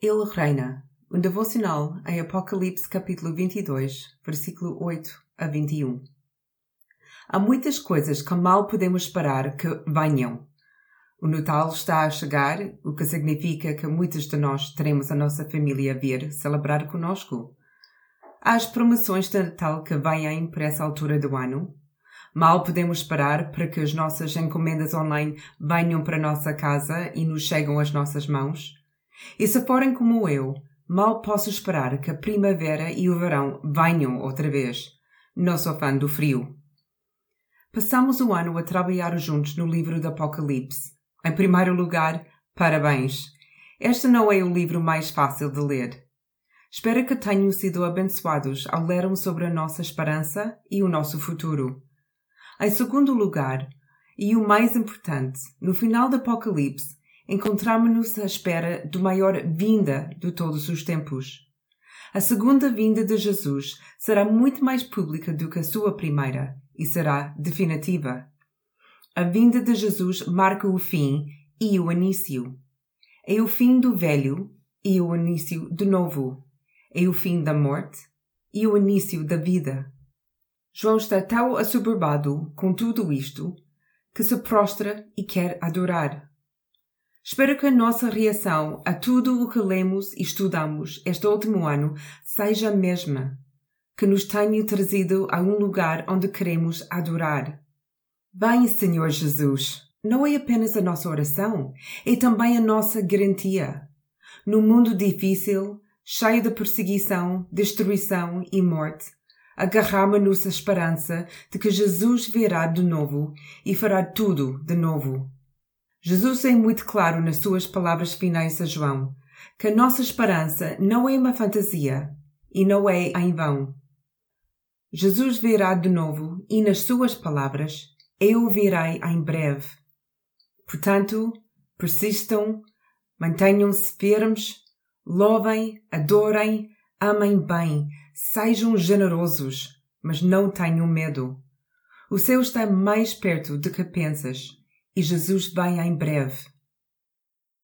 Ele reina. Um devocional em Apocalipse capítulo 22, versículo 8 a 21. Há muitas coisas que mal podemos esperar que venham. O Natal está a chegar, o que significa que muitos de nós teremos a nossa família a vir celebrar conosco. Há as promoções de Natal que vêm para essa altura do ano. Mal podemos esperar para que as nossas encomendas online venham para a nossa casa e nos chegam às nossas mãos. E se forem como eu, mal posso esperar que a primavera e o verão venham outra vez. Não sou fã do frio. Passamos o ano a trabalhar juntos no livro do Apocalipse. Em primeiro lugar, parabéns. Este não é o livro mais fácil de ler. Espero que tenham sido abençoados ao lerem sobre a nossa esperança e o nosso futuro. Em segundo lugar, e o mais importante, no final do Apocalipse, encontramos-nos à espera do maior vinda de todos os tempos. A segunda vinda de Jesus será muito mais pública do que a sua primeira e será definitiva. A vinda de Jesus marca o fim e o início. É o fim do velho e o início do novo. É o fim da morte e o início da vida. João está tão assoberbado com tudo isto que se prostra e quer adorar. Espero que a nossa reação a tudo o que lemos e estudamos este último ano seja a mesma, que nos tenha trazido a um lugar onde queremos adorar. Vem, Senhor Jesus. Não é apenas a nossa oração, é também a nossa garantia. No mundo difícil, cheio de perseguição, destruição e morte, agarramos-nos à esperança de que Jesus virá de novo e fará tudo de novo. Jesus é muito claro nas suas palavras finais a João que a nossa esperança não é uma fantasia e não é em vão. Jesus virá de novo e, nas suas palavras, eu virei em breve. Portanto, persistam, mantenham-se firmes, louvem, adorem, amem bem, sejam generosos, mas não tenham medo. O céu está mais perto do que pensas e Jesus vem em breve.